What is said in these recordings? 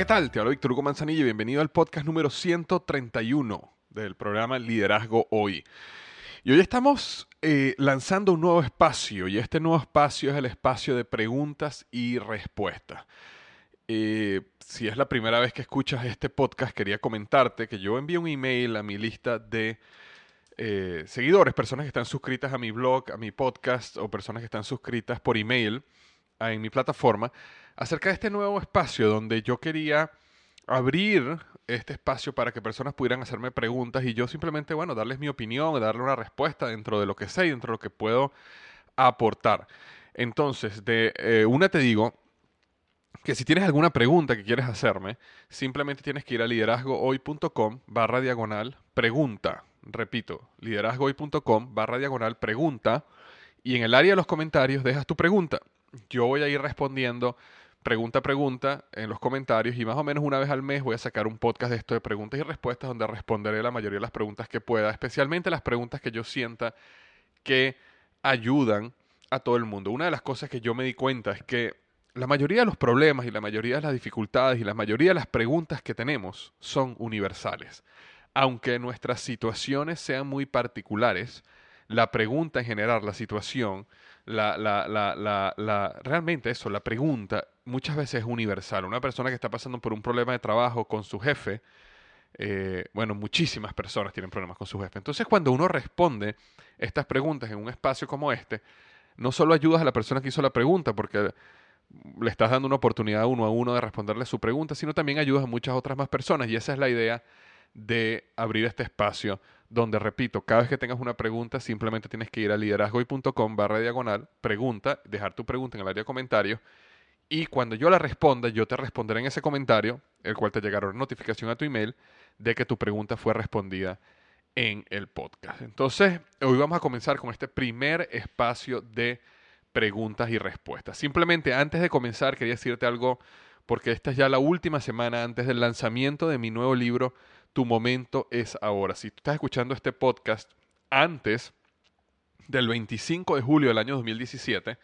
¿Qué tal? Te hablo Víctor Hugo Manzanilla y bienvenido al podcast número 131 del programa Liderazgo Hoy. Y hoy estamos eh, lanzando un nuevo espacio y este nuevo espacio es el espacio de preguntas y respuestas. Eh, si es la primera vez que escuchas este podcast, quería comentarte que yo envío un email a mi lista de eh, seguidores, personas que están suscritas a mi blog, a mi podcast o personas que están suscritas por email en mi plataforma acerca de este nuevo espacio donde yo quería abrir este espacio para que personas pudieran hacerme preguntas y yo simplemente, bueno, darles mi opinión, darle una respuesta dentro de lo que sé y dentro de lo que puedo aportar. Entonces, de eh, una te digo que si tienes alguna pregunta que quieres hacerme, simplemente tienes que ir a liderazgohoy.com barra diagonal pregunta. Repito, liderazgohoy.com barra diagonal pregunta y en el área de los comentarios dejas tu pregunta. Yo voy a ir respondiendo pregunta a pregunta en los comentarios y más o menos una vez al mes voy a sacar un podcast de esto de preguntas y respuestas donde responderé la mayoría de las preguntas que pueda, especialmente las preguntas que yo sienta que ayudan a todo el mundo. Una de las cosas que yo me di cuenta es que la mayoría de los problemas y la mayoría de las dificultades y la mayoría de las preguntas que tenemos son universales. Aunque nuestras situaciones sean muy particulares, la pregunta en general, la situación, la, la, la, la, realmente eso, la pregunta muchas veces es universal. Una persona que está pasando por un problema de trabajo con su jefe, eh, bueno, muchísimas personas tienen problemas con su jefe. Entonces, cuando uno responde estas preguntas en un espacio como este, no solo ayudas a la persona que hizo la pregunta, porque le estás dando una oportunidad uno a uno de responderle su pregunta, sino también ayudas a muchas otras más personas. Y esa es la idea de abrir este espacio donde, repito, cada vez que tengas una pregunta, simplemente tienes que ir a liderazgoy.com barra diagonal, pregunta, dejar tu pregunta en el área de comentarios y cuando yo la responda, yo te responderé en ese comentario, el cual te llegará una notificación a tu email de que tu pregunta fue respondida en el podcast. Entonces, hoy vamos a comenzar con este primer espacio de preguntas y respuestas. Simplemente antes de comenzar, quería decirte algo, porque esta es ya la última semana antes del lanzamiento de mi nuevo libro, Tu momento es ahora. Si tú estás escuchando este podcast antes del 25 de julio del año 2017,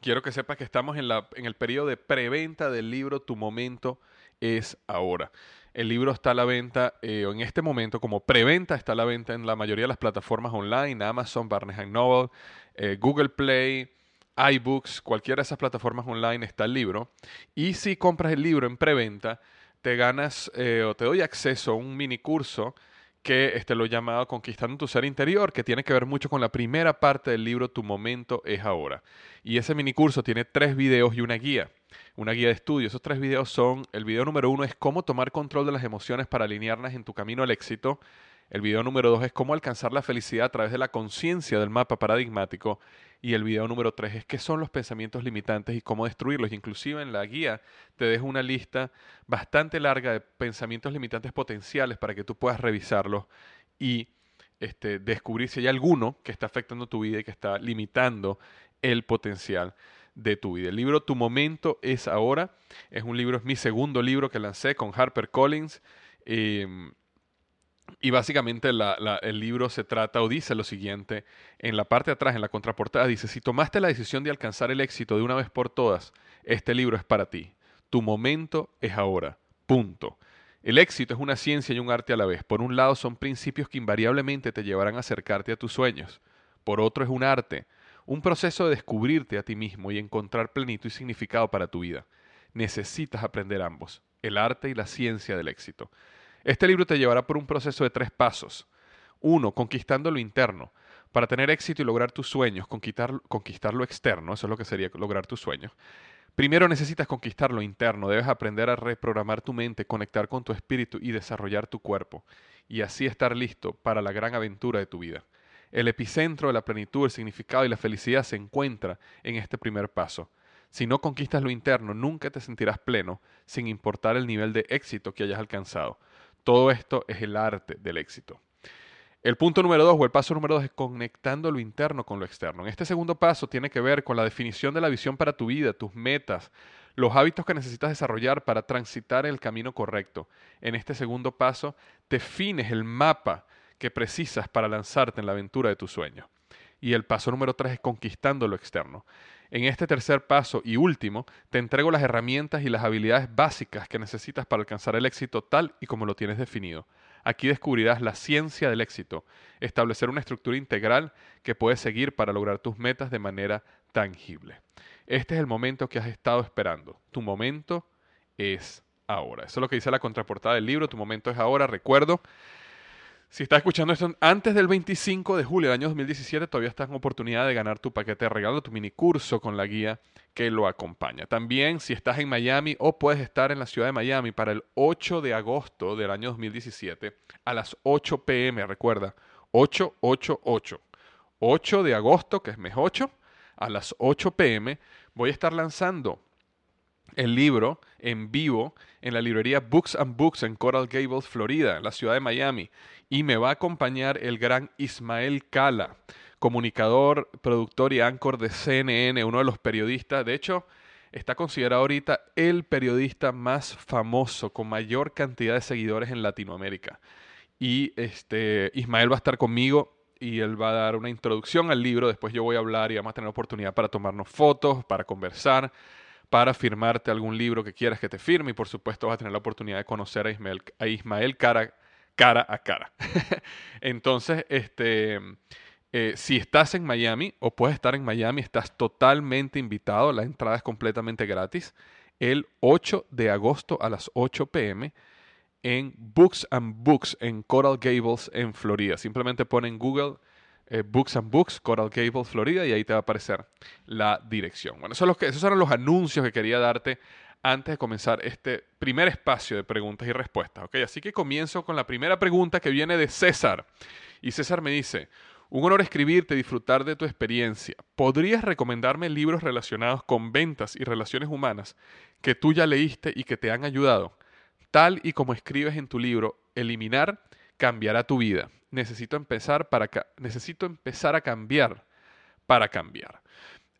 quiero que sepas que estamos en, la, en el periodo de preventa del libro Tu momento es ahora. El libro está a la venta eh, en este momento como preventa, está a la venta en la mayoría de las plataformas online, Amazon, Barnes Noble, eh, Google Play, iBooks, cualquiera de esas plataformas online está el libro. Y si compras el libro en preventa, te ganas eh, o te doy acceso a un mini curso que este, lo llamado Conquistando tu Ser Interior, que tiene que ver mucho con la primera parte del libro Tu Momento es Ahora. Y ese mini curso tiene tres videos y una guía, una guía de estudio. Esos tres videos son, el video número uno es cómo tomar control de las emociones para alinearlas en tu camino al éxito. El video número dos es cómo alcanzar la felicidad a través de la conciencia del mapa paradigmático. Y el video número tres es qué son los pensamientos limitantes y cómo destruirlos. Inclusive en la guía te dejo una lista bastante larga de pensamientos limitantes potenciales para que tú puedas revisarlos y este, descubrir si hay alguno que está afectando tu vida y que está limitando el potencial de tu vida. El libro Tu Momento es Ahora es un libro, es mi segundo libro que lancé con Harper Collins. Em, y básicamente el libro se trata o dice lo siguiente, en la parte de atrás, en la contraportada, dice, si tomaste la decisión de alcanzar el éxito de una vez por todas, este libro es para ti. Tu momento es ahora. Punto. El éxito es una ciencia y un arte a la vez. Por un lado son principios que invariablemente te llevarán a acercarte a tus sueños. Por otro es un arte, un proceso de descubrirte a ti mismo y encontrar plenitud y significado para tu vida. Necesitas aprender ambos, el arte y la ciencia del éxito. Este libro te llevará por un proceso de tres pasos. Uno, conquistando lo interno. Para tener éxito y lograr tus sueños, conquistar, conquistar lo externo, eso es lo que sería lograr tus sueños. Primero necesitas conquistar lo interno, debes aprender a reprogramar tu mente, conectar con tu espíritu y desarrollar tu cuerpo, y así estar listo para la gran aventura de tu vida. El epicentro de la plenitud, el significado y la felicidad se encuentra en este primer paso. Si no conquistas lo interno, nunca te sentirás pleno, sin importar el nivel de éxito que hayas alcanzado. Todo esto es el arte del éxito. El punto número dos o el paso número dos es conectando lo interno con lo externo. En este segundo paso tiene que ver con la definición de la visión para tu vida, tus metas, los hábitos que necesitas desarrollar para transitar el camino correcto. En este segundo paso defines el mapa que precisas para lanzarte en la aventura de tus sueños. Y el paso número tres es conquistando lo externo. En este tercer paso y último, te entrego las herramientas y las habilidades básicas que necesitas para alcanzar el éxito tal y como lo tienes definido. Aquí descubrirás la ciencia del éxito, establecer una estructura integral que puedes seguir para lograr tus metas de manera tangible. Este es el momento que has estado esperando. Tu momento es ahora. Eso es lo que dice la contraportada del libro. Tu momento es ahora. Recuerdo si estás escuchando esto antes del 25 de julio del año 2017, todavía estás en oportunidad de ganar tu paquete de regalo, tu mini curso con la guía que lo acompaña. También, si estás en Miami o puedes estar en la ciudad de Miami para el 8 de agosto del año 2017 a las 8 pm, recuerda, 888. 8 de agosto, que es mes 8, a las 8 pm, voy a estar lanzando el libro en vivo en la librería Books and Books en Coral Gables, Florida, en la ciudad de Miami. Y me va a acompañar el gran Ismael Cala, comunicador, productor y anchor de CNN, uno de los periodistas. De hecho, está considerado ahorita el periodista más famoso, con mayor cantidad de seguidores en Latinoamérica. Y este, Ismael va a estar conmigo y él va a dar una introducción al libro. Después yo voy a hablar y vamos a tener oportunidad para tomarnos fotos, para conversar para firmarte algún libro que quieras que te firme y por supuesto vas a tener la oportunidad de conocer a Ismael, a Ismael cara, a cara. Entonces, este, eh, si estás en Miami o puedes estar en Miami, estás totalmente invitado, la entrada es completamente gratis, el 8 de agosto a las 8 pm en Books and Books en Coral Gables en Florida. Simplemente pon en Google eh, Books and Books, Coral Gables, Florida, y ahí te va a aparecer la dirección. Bueno, esos, esos eran los anuncios que quería darte antes de comenzar este primer espacio de preguntas y respuestas. Así que comienzo con la primera pregunta que viene de César. Y César me dice, un honor escribirte disfrutar de tu experiencia. ¿Podrías recomendarme libros relacionados con ventas y relaciones humanas que tú ya leíste y que te han ayudado? Tal y como escribes en tu libro, Eliminar cambiará tu vida necesito empezar, para necesito empezar a cambiar para cambiar.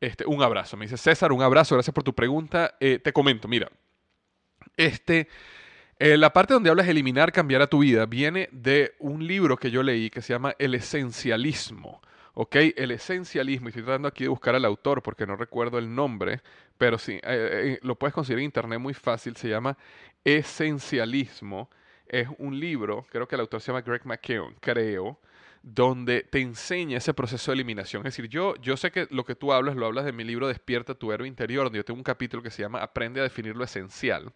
Este, un abrazo. Me dice César, un abrazo, gracias por tu pregunta. Eh, te comento, mira, este, eh, la parte donde hablas eliminar, cambiar a tu vida, viene de un libro que yo leí que se llama El Esencialismo. ¿ok? El esencialismo, y estoy tratando aquí de buscar al autor porque no recuerdo el nombre, pero sí, eh, lo puedes conseguir en internet muy fácil, se llama Esencialismo es un libro, creo que el autor se llama Greg McKeown, creo, donde te enseña ese proceso de eliminación. Es decir, yo, yo sé que lo que tú hablas, lo hablas de mi libro Despierta tu héroe interior, donde yo tengo un capítulo que se llama Aprende a definir lo esencial.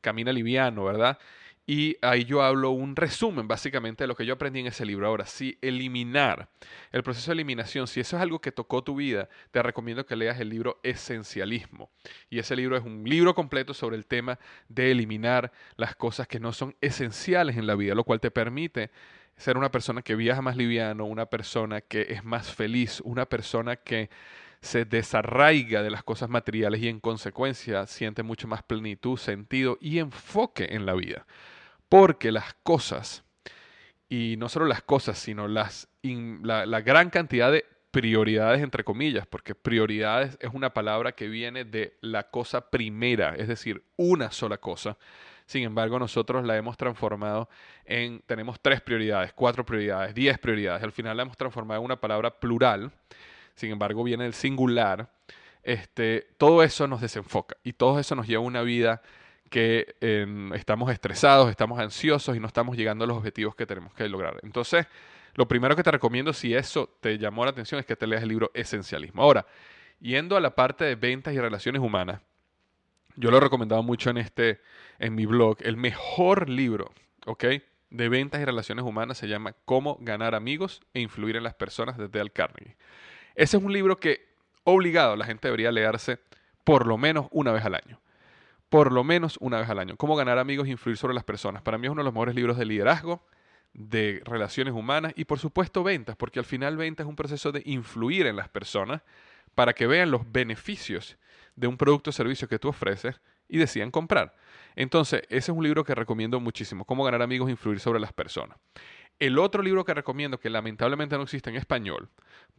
Camina liviano, ¿verdad? Y ahí yo hablo un resumen básicamente de lo que yo aprendí en ese libro. Ahora, si eliminar, el proceso de eliminación, si eso es algo que tocó tu vida, te recomiendo que leas el libro Esencialismo. Y ese libro es un libro completo sobre el tema de eliminar las cosas que no son esenciales en la vida, lo cual te permite ser una persona que viaja más liviano, una persona que es más feliz, una persona que se desarraiga de las cosas materiales y en consecuencia siente mucho más plenitud, sentido y enfoque en la vida. Porque las cosas, y no solo las cosas, sino las, la, la gran cantidad de prioridades, entre comillas, porque prioridades es una palabra que viene de la cosa primera, es decir, una sola cosa. Sin embargo, nosotros la hemos transformado en, tenemos tres prioridades, cuatro prioridades, diez prioridades. Al final la hemos transformado en una palabra plural sin embargo viene el singular, este, todo eso nos desenfoca y todo eso nos lleva a una vida que em, estamos estresados, estamos ansiosos y no estamos llegando a los objetivos que tenemos que lograr. Entonces, lo primero que te recomiendo, si eso te llamó la atención, es que te leas el libro Esencialismo. Ahora, yendo a la parte de ventas y relaciones humanas, yo lo he recomendado mucho en, este, en mi blog, el mejor libro, ¿ok? De ventas y relaciones humanas se llama Cómo ganar amigos e influir en las personas de Dale Carnegie. Ese es un libro que obligado la gente debería leerse por lo menos una vez al año. Por lo menos una vez al año. Cómo ganar amigos e influir sobre las personas. Para mí es uno de los mejores libros de liderazgo, de relaciones humanas y por supuesto ventas, porque al final ventas es un proceso de influir en las personas para que vean los beneficios de un producto o servicio que tú ofreces y decidan comprar. Entonces, ese es un libro que recomiendo muchísimo, Cómo ganar amigos e influir sobre las personas. El otro libro que recomiendo, que lamentablemente no existe en español,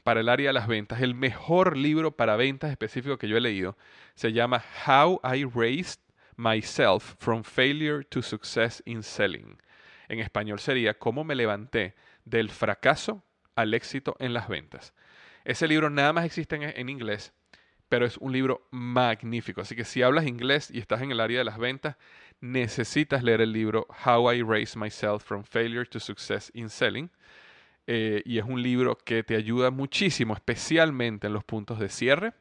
para el área de las ventas, el mejor libro para ventas específico que yo he leído, se llama How I Raised Myself from Failure to Success in Selling. En español sería Cómo me levanté del fracaso al éxito en las ventas. Ese libro nada más existe en, en inglés, pero es un libro magnífico. Así que si hablas inglés y estás en el área de las ventas, necesitas leer el libro How I Raise Myself from Failure to Success in Selling. Eh, y es un libro que te ayuda muchísimo, especialmente en los puntos de cierre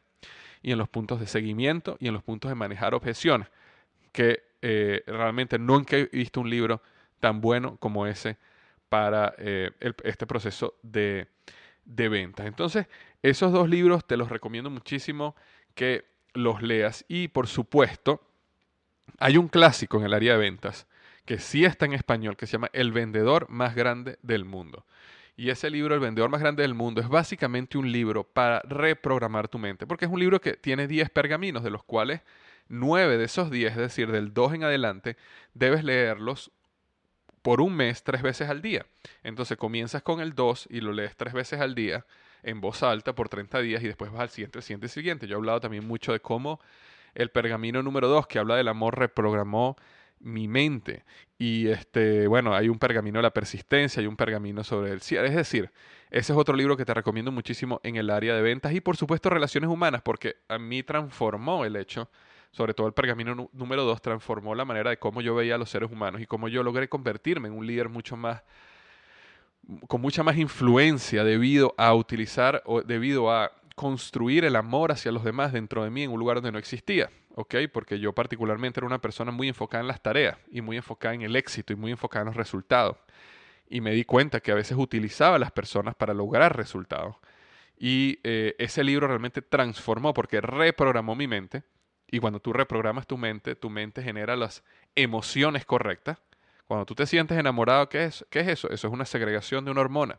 y en los puntos de seguimiento y en los puntos de manejar objeciones, que eh, realmente nunca he visto un libro tan bueno como ese para eh, este proceso de, de ventas. Entonces, esos dos libros te los recomiendo muchísimo que los leas y por supuesto, hay un clásico en el área de ventas que sí está en español, que se llama El vendedor más grande del mundo. Y ese libro, El vendedor más grande del mundo, es básicamente un libro para reprogramar tu mente, porque es un libro que tiene 10 pergaminos, de los cuales 9 de esos 10, es decir, del 2 en adelante, debes leerlos por un mes, tres veces al día. Entonces comienzas con el 2 y lo lees tres veces al día en voz alta por 30 días y después vas al siguiente, al siguiente, al siguiente. Yo he hablado también mucho de cómo el pergamino número 2 que habla del amor reprogramó mi mente. Y este, bueno, hay un pergamino de la persistencia, hay un pergamino sobre el cierre. Es decir, ese es otro libro que te recomiendo muchísimo en el área de ventas y por supuesto relaciones humanas, porque a mí transformó el hecho, sobre todo el pergamino número 2, transformó la manera de cómo yo veía a los seres humanos y cómo yo logré convertirme en un líder mucho más con mucha más influencia debido a utilizar o debido a construir el amor hacia los demás dentro de mí en un lugar donde no existía, ¿ok? Porque yo particularmente era una persona muy enfocada en las tareas y muy enfocada en el éxito y muy enfocada en los resultados. Y me di cuenta que a veces utilizaba a las personas para lograr resultados. Y eh, ese libro realmente transformó porque reprogramó mi mente. Y cuando tú reprogramas tu mente, tu mente genera las emociones correctas. Cuando tú te sientes enamorado, ¿qué es, qué es eso? Eso es una segregación de una hormona.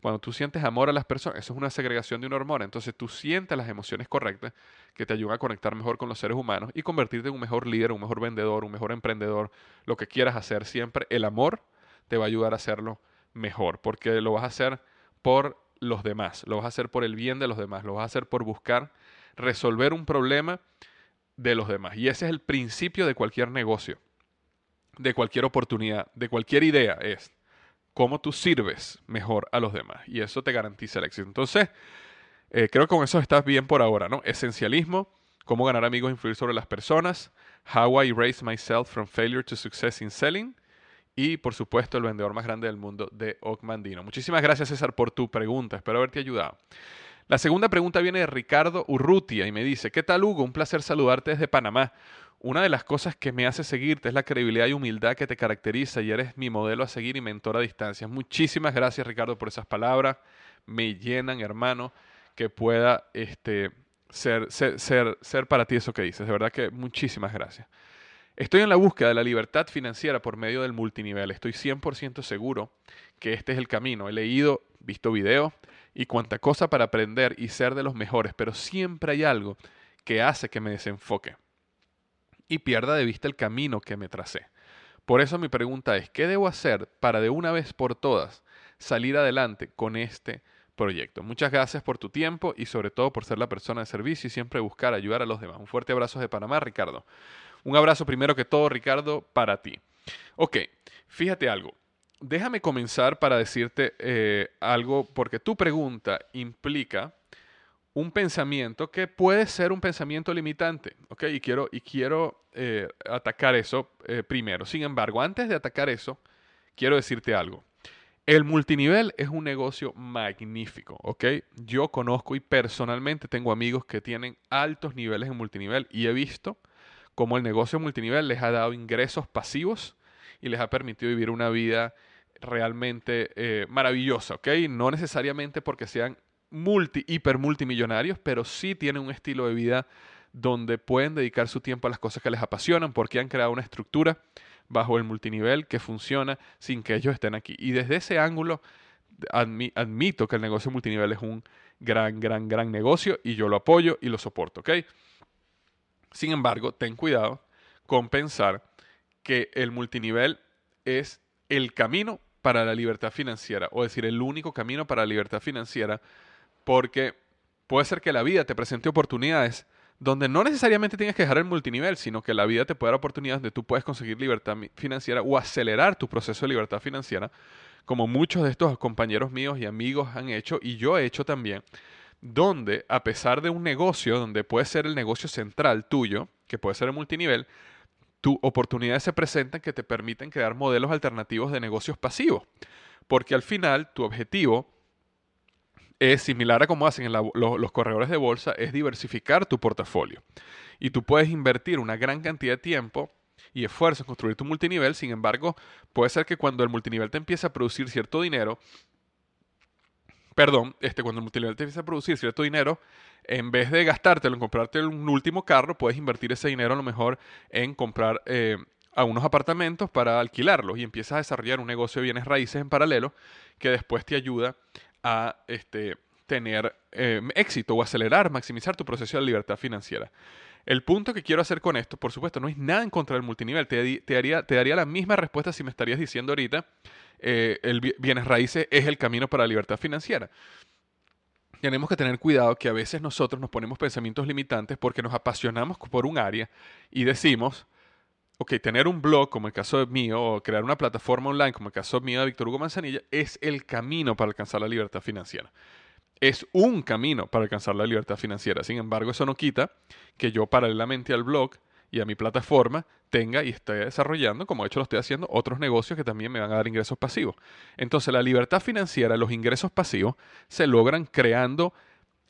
Cuando tú sientes amor a las personas, eso es una segregación de una hormona. Entonces tú sientes las emociones correctas que te ayudan a conectar mejor con los seres humanos y convertirte en un mejor líder, un mejor vendedor, un mejor emprendedor, lo que quieras hacer siempre. El amor te va a ayudar a hacerlo mejor, porque lo vas a hacer por los demás, lo vas a hacer por el bien de los demás, lo vas a hacer por buscar resolver un problema de los demás. Y ese es el principio de cualquier negocio, de cualquier oportunidad, de cualquier idea. Es cómo tú sirves mejor a los demás. Y eso te garantiza el éxito. Entonces, eh, creo que con eso estás bien por ahora, ¿no? Esencialismo, cómo ganar amigos e influir sobre las personas, How I Raise Myself from Failure to Success in Selling y por supuesto el vendedor más grande del mundo de Ocmandino. Muchísimas gracias César por tu pregunta, espero haberte ayudado. La segunda pregunta viene de Ricardo Urrutia y me dice, ¿qué tal Hugo? Un placer saludarte desde Panamá. Una de las cosas que me hace seguirte es la credibilidad y humildad que te caracteriza y eres mi modelo a seguir y mentor a distancia. Muchísimas gracias Ricardo por esas palabras. Me llenan, hermano, que pueda este, ser, ser, ser, ser para ti eso que dices. De verdad que muchísimas gracias. Estoy en la búsqueda de la libertad financiera por medio del multinivel. Estoy 100% seguro que este es el camino. He leído, visto videos y cuanta cosa para aprender y ser de los mejores, pero siempre hay algo que hace que me desenfoque y pierda de vista el camino que me tracé. Por eso mi pregunta es, ¿qué debo hacer para de una vez por todas salir adelante con este proyecto? Muchas gracias por tu tiempo y sobre todo por ser la persona de servicio y siempre buscar ayudar a los demás. Un fuerte abrazo de Panamá, Ricardo. Un abrazo primero que todo, Ricardo, para ti. Ok, fíjate algo. Déjame comenzar para decirte eh, algo, porque tu pregunta implica un pensamiento que puede ser un pensamiento limitante, ¿ok? Y quiero, y quiero eh, atacar eso eh, primero. Sin embargo, antes de atacar eso, quiero decirte algo. El multinivel es un negocio magnífico, ¿ok? Yo conozco y personalmente tengo amigos que tienen altos niveles en multinivel y he visto como el negocio multinivel les ha dado ingresos pasivos y les ha permitido vivir una vida realmente eh, maravillosa, ¿ok? No necesariamente porque sean multi, hiper multimillonarios, pero sí tienen un estilo de vida donde pueden dedicar su tiempo a las cosas que les apasionan porque han creado una estructura bajo el multinivel que funciona sin que ellos estén aquí. Y desde ese ángulo admito que el negocio multinivel es un gran, gran, gran negocio y yo lo apoyo y lo soporto, ¿ok? Sin embargo, ten cuidado con pensar que el multinivel es el camino para la libertad financiera, o decir, el único camino para la libertad financiera, porque puede ser que la vida te presente oportunidades donde no necesariamente tienes que dejar el multinivel, sino que la vida te puede dar oportunidades donde tú puedes conseguir libertad financiera o acelerar tu proceso de libertad financiera, como muchos de estos compañeros míos y amigos han hecho, y yo he hecho también, donde a pesar de un negocio, donde puede ser el negocio central tuyo, que puede ser el multinivel, tu oportunidades se presentan que te permiten crear modelos alternativos de negocios pasivos. Porque al final tu objetivo es similar a como hacen los corredores de bolsa, es diversificar tu portafolio. Y tú puedes invertir una gran cantidad de tiempo y esfuerzo en construir tu multinivel, sin embargo, puede ser que cuando el multinivel te empiece a producir cierto dinero, perdón, este, cuando el multinivel te empieza a producir cierto dinero, en vez de gastártelo en comprarte un último carro, puedes invertir ese dinero a lo mejor en comprar eh, a unos apartamentos para alquilarlos y empiezas a desarrollar un negocio de bienes raíces en paralelo que después te ayuda a este, tener eh, éxito o acelerar, maximizar tu proceso de libertad financiera. El punto que quiero hacer con esto, por supuesto, no es nada en contra del multinivel. Te, te, te daría la misma respuesta si me estarías diciendo ahorita eh, el bienes raíces es el camino para la libertad financiera. Tenemos que tener cuidado que a veces nosotros nos ponemos pensamientos limitantes porque nos apasionamos por un área y decimos, ok, tener un blog como el caso mío o crear una plataforma online como el caso mío de Víctor Hugo Manzanilla es el camino para alcanzar la libertad financiera. Es un camino para alcanzar la libertad financiera. Sin embargo, eso no quita que yo paralelamente al blog y a mi plataforma tenga y esté desarrollando, como de hecho lo estoy haciendo, otros negocios que también me van a dar ingresos pasivos. Entonces la libertad financiera, los ingresos pasivos, se logran creando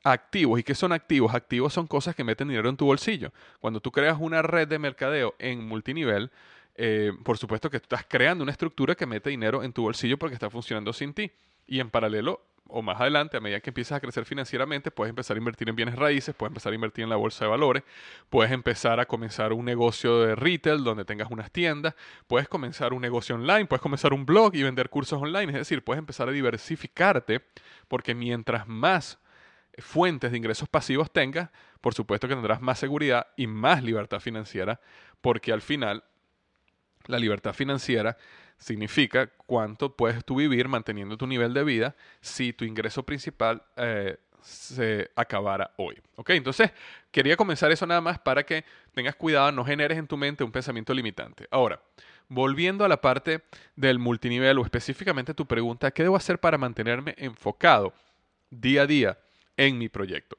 activos. ¿Y qué son activos? Activos son cosas que meten dinero en tu bolsillo. Cuando tú creas una red de mercadeo en multinivel, eh, por supuesto que estás creando una estructura que mete dinero en tu bolsillo porque está funcionando sin ti. Y en paralelo o más adelante, a medida que empiezas a crecer financieramente, puedes empezar a invertir en bienes raíces, puedes empezar a invertir en la bolsa de valores, puedes empezar a comenzar un negocio de retail donde tengas unas tiendas, puedes comenzar un negocio online, puedes comenzar un blog y vender cursos online, es decir, puedes empezar a diversificarte porque mientras más fuentes de ingresos pasivos tengas, por supuesto que tendrás más seguridad y más libertad financiera, porque al final la libertad financiera significa cuánto puedes tú vivir manteniendo tu nivel de vida si tu ingreso principal eh, se acabara hoy. ¿Ok? Entonces, quería comenzar eso nada más para que tengas cuidado, no generes en tu mente un pensamiento limitante. Ahora, volviendo a la parte del multinivel o específicamente tu pregunta, ¿qué debo hacer para mantenerme enfocado día a día en mi proyecto?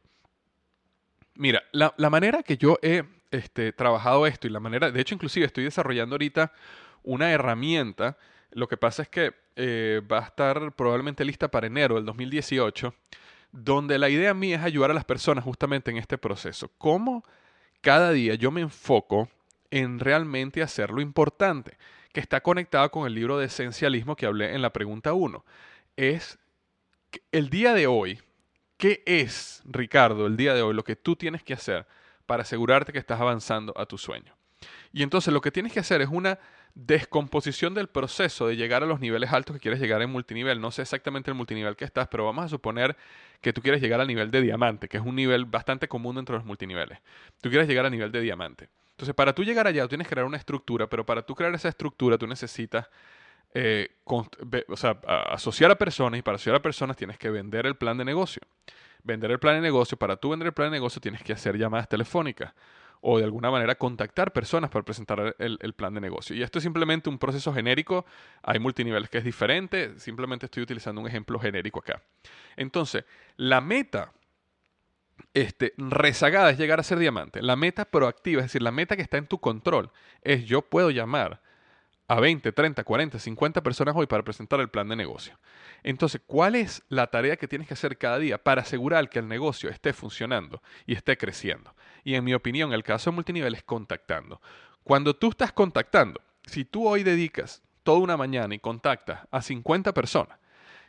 Mira, la, manera que yo he este, trabajado esto y la manera, de hecho inclusive estoy desarrollando ahorita una herramienta Lo que pasa es que eh, va a estar probablemente lista para enero del 2018, donde la idea mía es ayudar a las personas justamente en este proceso. ¿Cómo cada día yo me enfoco en realmente hacer lo importante? Que está conectado con el libro de esencialismo que hablé en la pregunta 1. Es el día de hoy, ¿qué es, Ricardo, el día de hoy, lo que tú tienes que hacer para asegurarte que estás avanzando a tu sueño? Y entonces lo que tienes que hacer es una descomposición del proceso de llegar a los niveles altos que quieres llegar en multinivel. No sé exactamente el multinivel que estás, pero vamos a suponer que tú quieres llegar al nivel de diamante, que es un nivel bastante común dentro de los multiniveles. Tú quieres llegar al nivel de diamante. Entonces, para tú llegar allá, tú tienes que crear una estructura, pero para tú crear esa estructura, tú necesitas eh, o sea, asociar a personas y para asociar a personas tienes que vender el plan de negocio. Vender el plan de negocio, para tú vender el plan de negocio tienes que hacer llamadas telefónicas o de alguna manera contactar personas para presentar el, plan de negocio. Y esto es simplemente un proceso genérico, hay multiniveles que es diferente, simplemente estoy utilizando un ejemplo genérico acá. Entonces, la meta este, rezagada es llegar a ser diamante. La meta proactiva, es decir, la meta que está en tu control, es yo puedo llamar a 20, 30, 40, 50 personas hoy para presentar el plan de negocio. Entonces, ¿cuál es la tarea que tienes que hacer cada día para asegurar que el negocio esté funcionando y esté creciendo? Y en mi opinión, el caso de multinivel es contactando. Cuando tú estás contactando, si tú hoy dedicas toda una mañana y contactas a 50 personas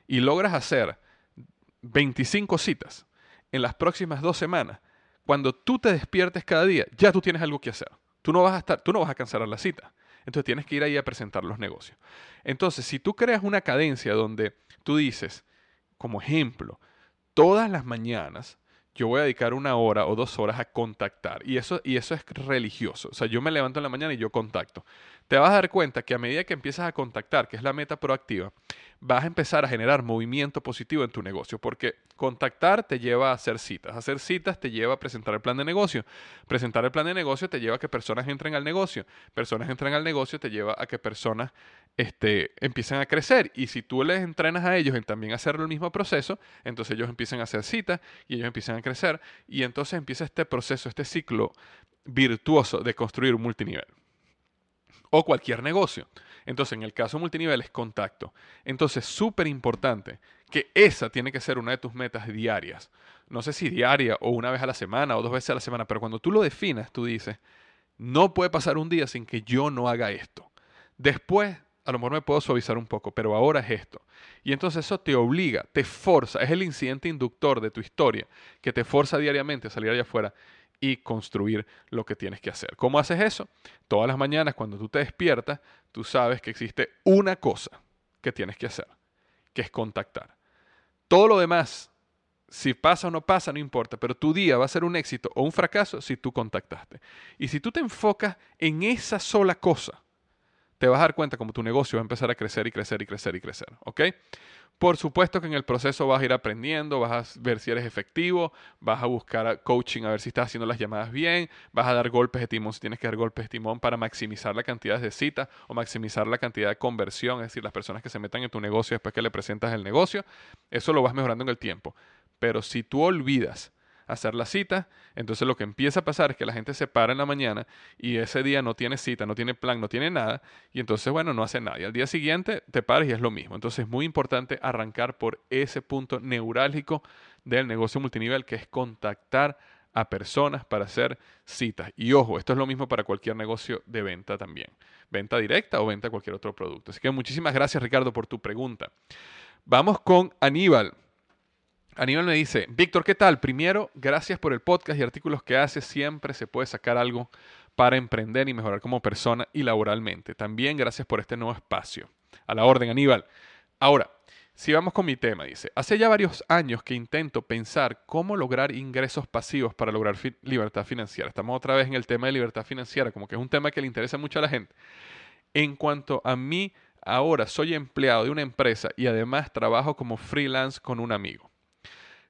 y logras hacer 25 citas en las próximas dos semanas, cuando tú te despiertes cada día, ya tú tienes algo que hacer. Tú no vas a estar, tú no vas a cancelar la cita. Entonces tienes que ir ahí a presentar los negocios. Entonces, si tú creas una cadencia donde tú dices, como ejemplo, todas las mañanas yo voy a dedicar una hora o dos horas a contactar. Y eso, y eso es religioso. O sea, yo me levanto en la mañana y yo contacto. Te vas a dar cuenta que a medida que empiezas a contactar, que es la meta proactiva, vas a empezar a generar movimiento positivo en tu negocio, porque contactar te lleva a hacer citas, hacer citas te lleva a presentar el plan de negocio, presentar el plan de negocio te lleva a que personas entren al negocio, personas entran al negocio te lleva a que personas este, empiecen a crecer, y si tú les entrenas a ellos en también hacer el mismo proceso, entonces ellos empiezan a hacer citas y ellos empiezan a crecer, y entonces empieza este proceso, este ciclo virtuoso de construir un multinivel o cualquier negocio. Entonces, en el caso multinivel es contacto. Entonces, súper importante que esa tiene que ser una de tus metas diarias. No sé si diaria o una vez a la semana o dos veces a la semana, pero cuando tú lo definas, tú dices, no puede pasar un día sin que yo no haga esto. Después, a lo mejor me puedo suavizar un poco, pero ahora es esto. Y entonces eso te obliga, te forza, es el incidente inductor de tu historia que te forza diariamente a salir allá afuera y construir lo que tienes que hacer. ¿Cómo haces eso? Todas las mañanas cuando tú te despiertas, tú sabes que existe una cosa que tienes que hacer, que es contactar. Todo lo demás, si pasa o no pasa, no importa, pero tu día va a ser un éxito o un fracaso si tú contactaste. Y si tú te enfocas en esa sola cosa, te vas a dar cuenta como tu negocio va a empezar a crecer y crecer y crecer y crecer. ¿Ok? Por supuesto que en el proceso vas a ir aprendiendo, vas a ver si eres efectivo, vas a buscar coaching a ver si estás haciendo las llamadas bien, vas a dar golpes de timón si tienes que dar golpes de timón para maximizar la cantidad de citas o maximizar la cantidad de conversión, es decir, las personas que se metan en tu negocio después que le presentas el negocio. Eso lo vas mejorando en el tiempo. Pero si tú olvidas hacer la cita, entonces lo que empieza a pasar es que la gente se para en la mañana y ese día no tiene cita, no tiene plan, no tiene nada, y entonces, bueno, no hace nada. Y al día siguiente te paras y es lo mismo. Entonces es muy importante arrancar por ese punto neurálgico del negocio multinivel, que es contactar a personas para hacer citas. Y ojo, esto es lo mismo para cualquier negocio de venta también. Venta directa o venta cualquier otro producto. Así que muchísimas gracias Ricardo por tu pregunta. Vamos con Aníbal. Aníbal me dice, Víctor, ¿qué tal? Primero, gracias por el podcast y artículos que haces. Siempre se puede sacar algo para emprender y mejorar como persona y laboralmente. También gracias por este nuevo espacio. A la orden, Aníbal. Ahora, si vamos con mi tema, dice, hace ya varios años que intento pensar cómo lograr ingresos pasivos para lograr libertad financiera. Estamos otra vez en el tema de libertad financiera, como que es un tema que le interesa mucho a la gente. En cuanto a mí, ahora soy empleado de una empresa y además trabajo como freelance con un amigo.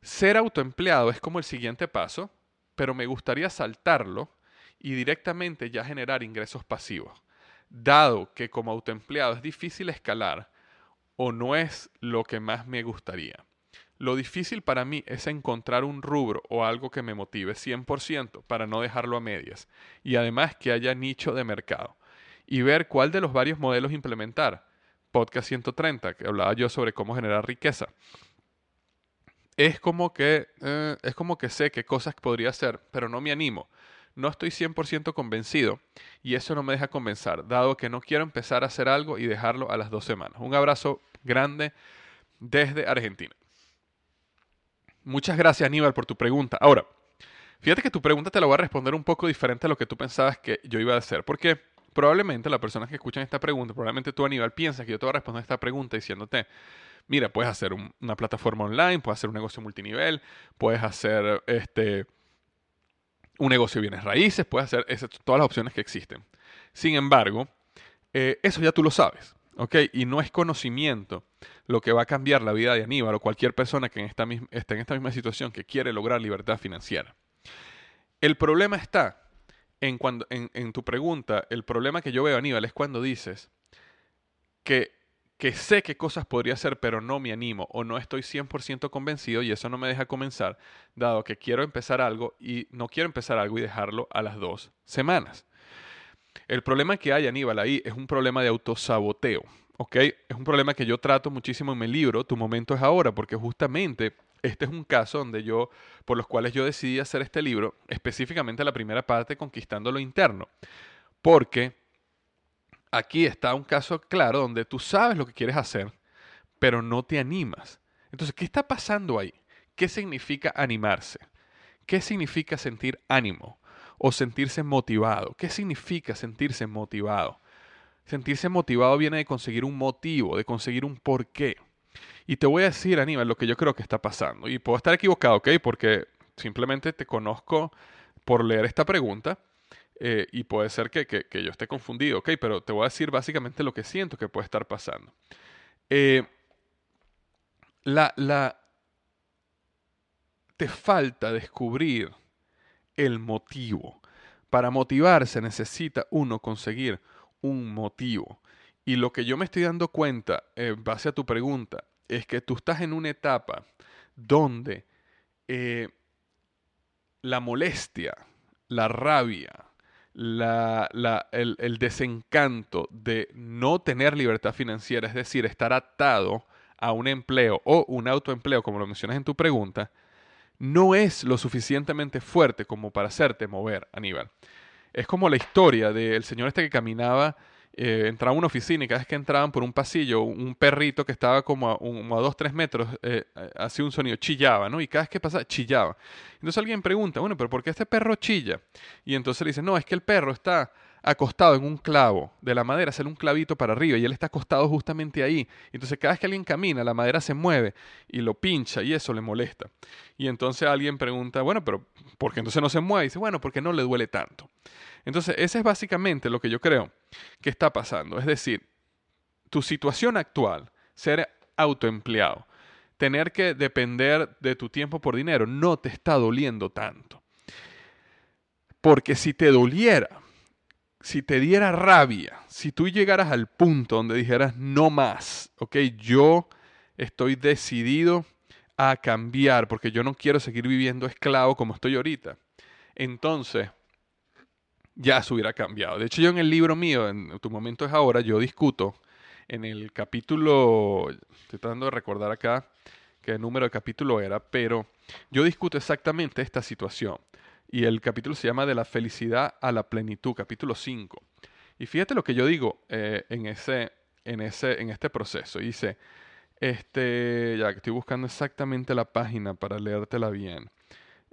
Ser autoempleado es como el siguiente paso, pero me gustaría saltarlo y directamente ya generar ingresos pasivos. Dado que como autoempleado es difícil escalar o no es lo que más me gustaría. Lo difícil para mí es encontrar un rubro o algo que me motive 100% para no dejarlo a medias y además que haya nicho de mercado y ver cuál de los varios modelos implementar podcast 130, que hablaba yo sobre cómo generar riqueza. Es como que, eh, es como que sé qué cosas podría hacer, pero no me animo. No estoy 100% convencido y eso no me deja convencer, dado que no quiero empezar a hacer algo y dejarlo a las dos semanas. Un abrazo grande desde Argentina. Muchas gracias Aníbal por tu pregunta. Ahora, fíjate que tu pregunta te la voy a responder un poco diferente a lo que tú pensabas que yo iba a hacer, porque probablemente las personas que escuchan esta pregunta, probablemente tú Aníbal piensas que yo te voy a responder esta pregunta diciéndote, mira, puedes hacer una plataforma online, puedes hacer un negocio multinivel, puedes hacer este, un negocio de bienes raíces, puedes hacer todas las opciones que existen. Sin embargo, eh, eso ya tú lo sabes. ¿ok? Y no es conocimiento lo que va a cambiar la vida de Aníbal o cualquier persona que en en esta misma situación que quiere lograr libertad financiera. El problema está en, cuando, en, tu pregunta, el problema que yo veo, Aníbal, es cuando dices que, que sé qué cosas podría hacer, pero no me animo o no estoy 100% convencido y eso no me deja comenzar, dado que quiero empezar algo y no quiero empezar algo y dejarlo a las dos semanas. El problema que hay, Aníbal, ahí es un problema de autosaboteo. ¿ok? Es un problema que yo trato muchísimo en mi libro, Tu momento es ahora, porque justamente este es un caso donde yo, por los cuales yo decidí hacer este libro, específicamente la primera parte, Conquistando lo Interno. Porque aquí está un caso claro donde tú sabes lo que quieres hacer, pero no te animas. Entonces, ¿qué está pasando ahí? ¿Qué significa animarse? ¿Qué significa sentir ánimo? o sentirse motivado. ¿Qué significa sentirse motivado? Sentirse motivado viene de conseguir un motivo, de conseguir un porqué. Y te voy a decir, Aníbal, lo que yo creo que está pasando. Y puedo estar equivocado, ¿ok? Porque simplemente te conozco por leer esta pregunta. Eh, y puede ser que, yo esté confundido, ¿ok? Pero te voy a decir básicamente lo que siento que puede estar pasando. Eh, la, la, te falta descubrir el motivo. Para motivarse necesita uno conseguir un motivo. Y lo que yo me estoy dando cuenta, en base a tu pregunta, es que tú estás en una etapa donde eh, la molestia, la rabia, el, el, desencanto de no tener libertad financiera, es decir, estar atado a un empleo o un autoempleo, como lo mencionas en tu pregunta, no es lo suficientemente fuerte como para hacerte mover, Aníbal. Es como la historia del señor este que caminaba, eh, entraba a una oficina y cada vez que entraban por un pasillo, un perrito que estaba como a, un, a dos, tres metros, eh, hacía un sonido, chillaba, ¿no? Y cada vez que pasaba, chillaba. Entonces alguien pregunta, bueno, pero ¿por qué este perro chilla? Y entonces le dice, no, es que el perro está acostado en un clavo de la madera, sale un clavito para arriba y él está acostado justamente ahí. Entonces cada vez que alguien camina, la madera se mueve y lo pincha y eso le molesta. Y entonces alguien pregunta, bueno, pero ¿por qué entonces no se mueve? Y dice, bueno, porque no le duele tanto. Entonces ese es básicamente lo que yo creo que está pasando. Es decir, tu situación actual, ser autoempleado, tener que depender de tu tiempo por dinero, no te está doliendo tanto. Porque si te doliera, si te diera rabia, si tú llegaras al punto donde dijeras no más, ok, yo estoy decidido a cambiar porque yo no quiero seguir viviendo esclavo como estoy ahorita, entonces ya se hubiera cambiado. De hecho, yo en el libro mío, en Tu momento es ahora, yo discuto en el capítulo, estoy tratando de recordar acá qué número de capítulo era, pero yo discuto exactamente esta situación y el capítulo se llama De la felicidad a la plenitud, capítulo 5. Y fíjate lo que yo digo eh, en, ese, en, ese, en este proceso. Dice, este, ya que estoy buscando exactamente la página para leértela bien.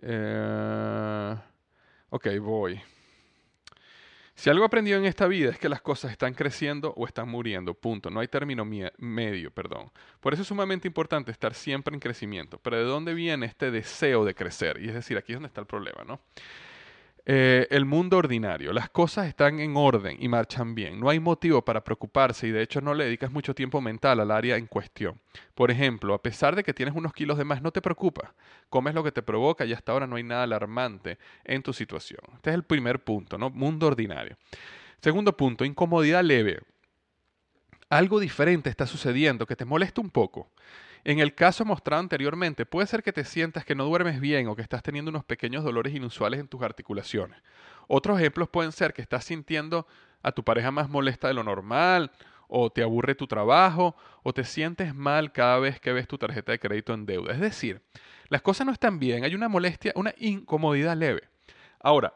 Eh, ok, voy. Si algo aprendido en esta vida es que las cosas están creciendo o están muriendo, punto. No hay término medio, perdón. Por eso es sumamente importante estar siempre en crecimiento. Pero ¿de dónde viene este deseo de crecer? Y es decir, aquí es donde está el problema, ¿no? Eh, el mundo ordinario. Las cosas están en orden y marchan bien. No hay motivo para preocuparse y de hecho no le dedicas mucho tiempo mental al área en cuestión. Por ejemplo, a pesar de que tienes unos kilos de más, no te preocupas. Comes lo que te provoca y hasta ahora no hay nada alarmante en tu situación. Este es el primer punto, ¿no? Mundo ordinario. Segundo punto, incomodidad leve. Algo diferente está sucediendo que te molesta un poco. En el caso mostrado anteriormente, puede ser que te sientas que no duermes bien o que estás teniendo unos pequeños dolores inusuales en tus articulaciones. Otros ejemplos pueden ser que estás sintiendo a tu pareja más molesta de lo normal o te aburre tu trabajo, o te sientes mal cada vez que ves tu tarjeta de crédito en deuda. Es decir, las cosas no están bien, hay una molestia, una incomodidad leve. Ahora,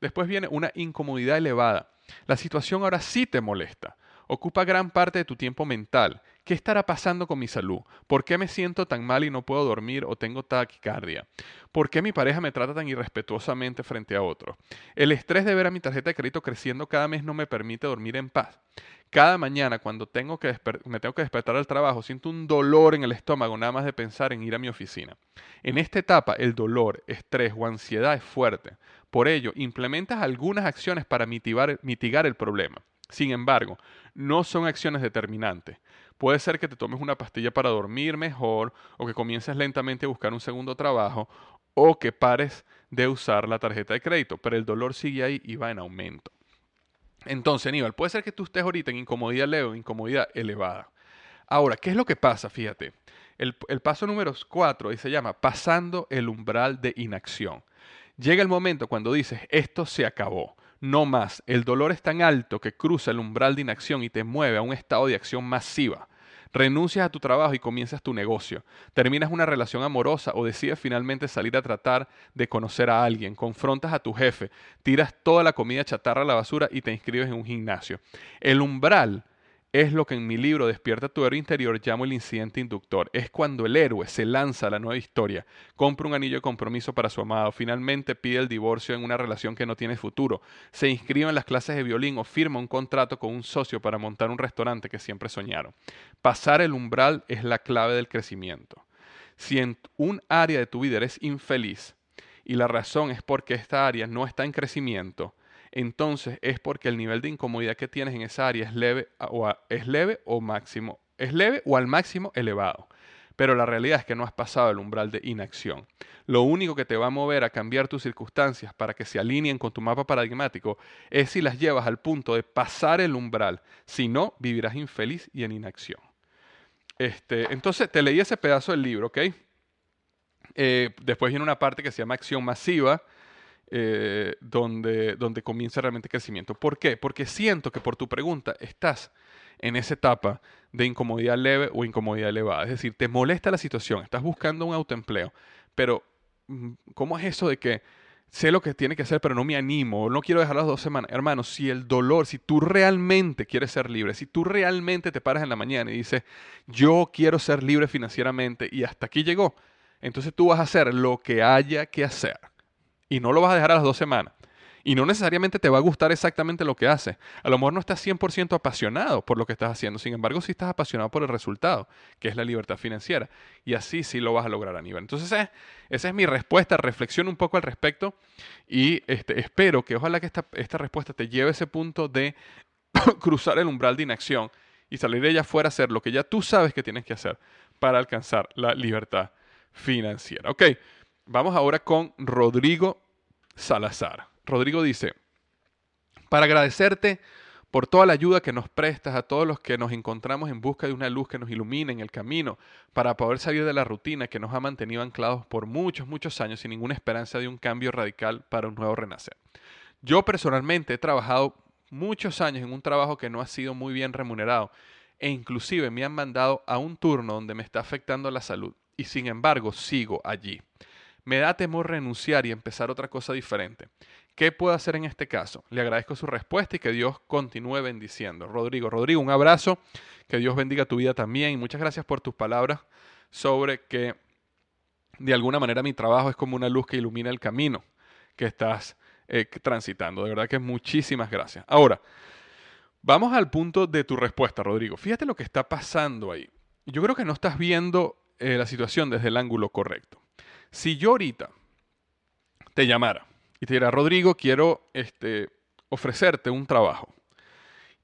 después viene una incomodidad elevada. La situación ahora sí te molesta ocupa gran parte de tu tiempo mental. ¿Qué estará pasando con mi salud? ¿Por qué me siento tan mal y no puedo dormir o tengo taquicardia? ¿Por qué mi pareja me trata tan irrespetuosamente frente a otro? El estrés de ver a mi tarjeta de crédito creciendo cada mes no me permite dormir en paz. Cada mañana cuando tengo que me tengo que despertar al trabajo siento un dolor en el estómago nada más de pensar en ir a mi oficina. En esta etapa el dolor, estrés o ansiedad es fuerte. Por ello, implementas algunas acciones para mitigar el problema. Sin embargo, no son acciones determinantes. Puede ser que te tomes una pastilla para dormir mejor o que comiences lentamente a buscar un segundo trabajo o que pares de usar la tarjeta de crédito, pero el dolor sigue ahí y va en aumento. Entonces, Aníbal, puede ser que tú estés ahorita en incomodidad leve o incomodidad elevada. Ahora, ¿qué es lo que pasa? Fíjate, el, el paso número 4 se llama pasando el umbral de inacción. Llega el momento cuando dices, esto se acabó no más. El dolor es tan alto que cruza el umbral de inacción y te mueve a un estado de acción masiva. Renuncias a tu trabajo y comienzas tu negocio. Terminas una relación amorosa o decides finalmente salir a tratar de conocer a alguien. Confrontas a tu jefe, tiras toda la comida chatarra a la basura y te inscribes en un gimnasio. El umbral es lo que en mi libro Despierta tu héroe interior llamo el incidente inductor. Es cuando el héroe se lanza a la nueva historia, compra un anillo de compromiso para su amado, finalmente pide el divorcio en una relación que no tiene futuro, se inscribe en las clases de violín o firma un contrato con un socio para montar un restaurante que siempre soñaron. Pasar el umbral es la clave del crecimiento. Si en un área de tu vida eres infeliz y la razón es porque esta área no está en crecimiento, entonces es porque el nivel de incomodidad que tienes en esa área es leve o, es leve o máximo, es leve o al máximo elevado. Pero la realidad es que no has pasado el umbral de inacción. Lo único que te va a mover a cambiar tus circunstancias para que se alineen con tu mapa paradigmático es si las llevas al punto de pasar el umbral. Si no, vivirás infeliz y en inacción. Este, entonces, te leí ese pedazo del libro, ¿ok? Eh, después viene una parte que se llama acción masiva, eh, donde, donde comienza realmente el crecimiento. ¿Por qué? Porque siento que por tu pregunta estás en esa etapa de incomodidad leve o incomodidad elevada. Es decir, te molesta la situación, estás buscando un autoempleo, pero mm, ¿cómo es eso de que sé lo que tiene que hacer, pero no me animo, no quiero dejar las dos semanas? Hermano, si el dolor, si tú realmente quieres ser libre, si tú realmente te paras en la mañana y dices, yo quiero ser libre financieramente y hasta aquí llegó, entonces tú vas a hacer lo que haya que hacer y no lo vas a dejar a las dos semanas. Y no necesariamente te va a gustar exactamente lo que haces. A lo mejor no estás 100% apasionado por lo que estás haciendo. Sin embargo, sí estás apasionado por el resultado, que es la libertad financiera. Y así sí lo vas a lograr a nivel. Entonces, esa es mi respuesta. Reflexiona un poco al respecto. Y este, espero que ojalá que esta, esta respuesta te lleve a ese punto de cruzar el umbral de inacción y salir de ella fuera a hacer lo que ya tú sabes que tienes que hacer para alcanzar la libertad financiera. Ok. Vamos ahora con Rodrigo Salazar. Rodrigo dice, para agradecerte por toda la ayuda que nos prestas a todos los que nos encontramos en busca de una luz que nos ilumine en el camino, para poder salir de la rutina que nos ha mantenido anclados por muchos, muchos años sin ninguna esperanza de un cambio radical para un nuevo renacer. Yo personalmente he trabajado muchos años en un trabajo que no ha sido muy bien remunerado e inclusive me han mandado a un turno donde me está afectando la salud y sin embargo sigo allí. Me da temor renunciar y empezar otra cosa diferente. ¿Qué puedo hacer en este caso? Le agradezco su respuesta y que Dios continúe bendiciendo. Rodrigo, Rodrigo, un abrazo. Que Dios bendiga tu vida también. Y muchas gracias por tus palabras sobre que de alguna manera mi trabajo es como una luz que ilumina el camino que estás eh, transitando. De verdad que muchísimas gracias. Ahora, vamos al punto de tu respuesta, Rodrigo. Fíjate lo que está pasando ahí. Yo creo que no estás viendo eh, la situación desde el ángulo correcto. Si yo ahorita te llamara y te dijera, Rodrigo, quiero este, ofrecerte un trabajo.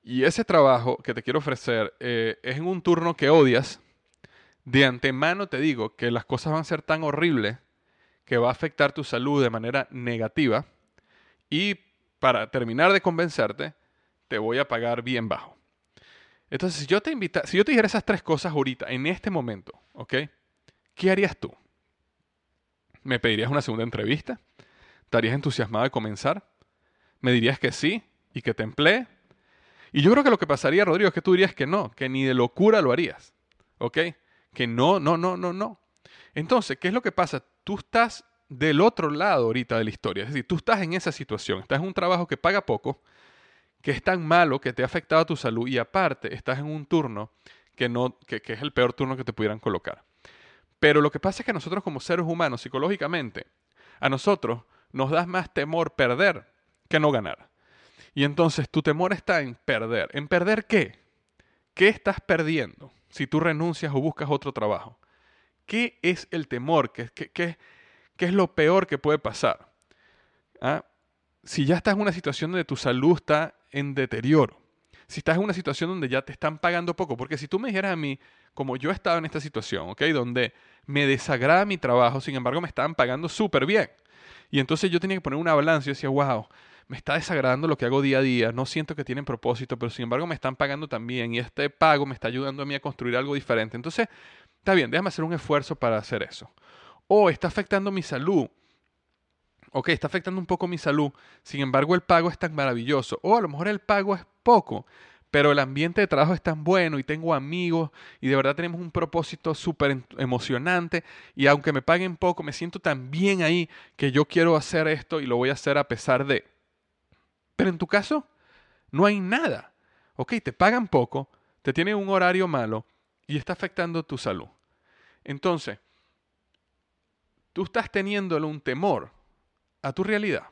Y ese trabajo que te quiero ofrecer eh, es en un turno que odias, de antemano te digo que las cosas van a ser tan horribles que va a afectar tu salud de manera negativa. Y para terminar de convencerte, te voy a pagar bien bajo. Entonces, si yo te invita, si yo te dijera esas tres cosas ahorita, en este momento, ¿ok? ¿Qué harías tú? ¿Me pedirías una segunda entrevista? ¿Estarías entusiasmado de comenzar? ¿Me dirías que sí y que te emplee? Y yo creo que lo que pasaría, Rodrigo, es que tú dirías que no, que ni de locura lo harías. ¿Ok? Que no, no, no, no, no. Entonces, ¿qué es lo que pasa? Tú estás del otro lado ahorita de la historia. Es decir, tú estás en esa situación. Estás en un trabajo que paga poco, que es tan malo que te ha afectado a tu salud y aparte estás en un turno que, no, que, que es el peor turno que te pudieran colocar. Pero lo que pasa es que nosotros como seres humanos, psicológicamente, a nosotros nos da más temor perder que no ganar. Y entonces tu temor está en perder. ¿En perder qué? ¿Qué estás perdiendo si tú renuncias o buscas otro trabajo? ¿Qué es el temor? ¿Qué, es lo peor que puede pasar? ¿Ah? Si ya estás en una situación donde tu salud está en deterioro, si estás en una situación donde ya te están pagando poco, porque si tú me dijeras a mí, como yo he estado en esta situación, ¿ok? Donde me desagrada mi trabajo, sin embargo me estaban pagando súper bien. Y entonces yo tenía que poner una balanza y decía, wow, me está desagradando lo que hago día a día, no siento que tienen propósito, pero sin embargo me están pagando también y este pago me está ayudando a mí a construir algo diferente. Entonces, está bien, déjame hacer un esfuerzo para hacer eso. O está afectando mi salud. Ok, está afectando un poco mi salud, sin embargo el pago es tan maravilloso. O a lo mejor el pago es poco, pero el ambiente de trabajo es tan bueno y tengo amigos y de verdad tenemos un propósito súper emocionante y aunque me paguen poco, me siento tan bien ahí que yo quiero hacer esto y lo voy a hacer a pesar de. Pero en tu caso, no hay nada. Ok, te pagan poco, te tienen un horario malo y está afectando tu salud. Entonces, tú estás teniéndole un temor a tu realidad.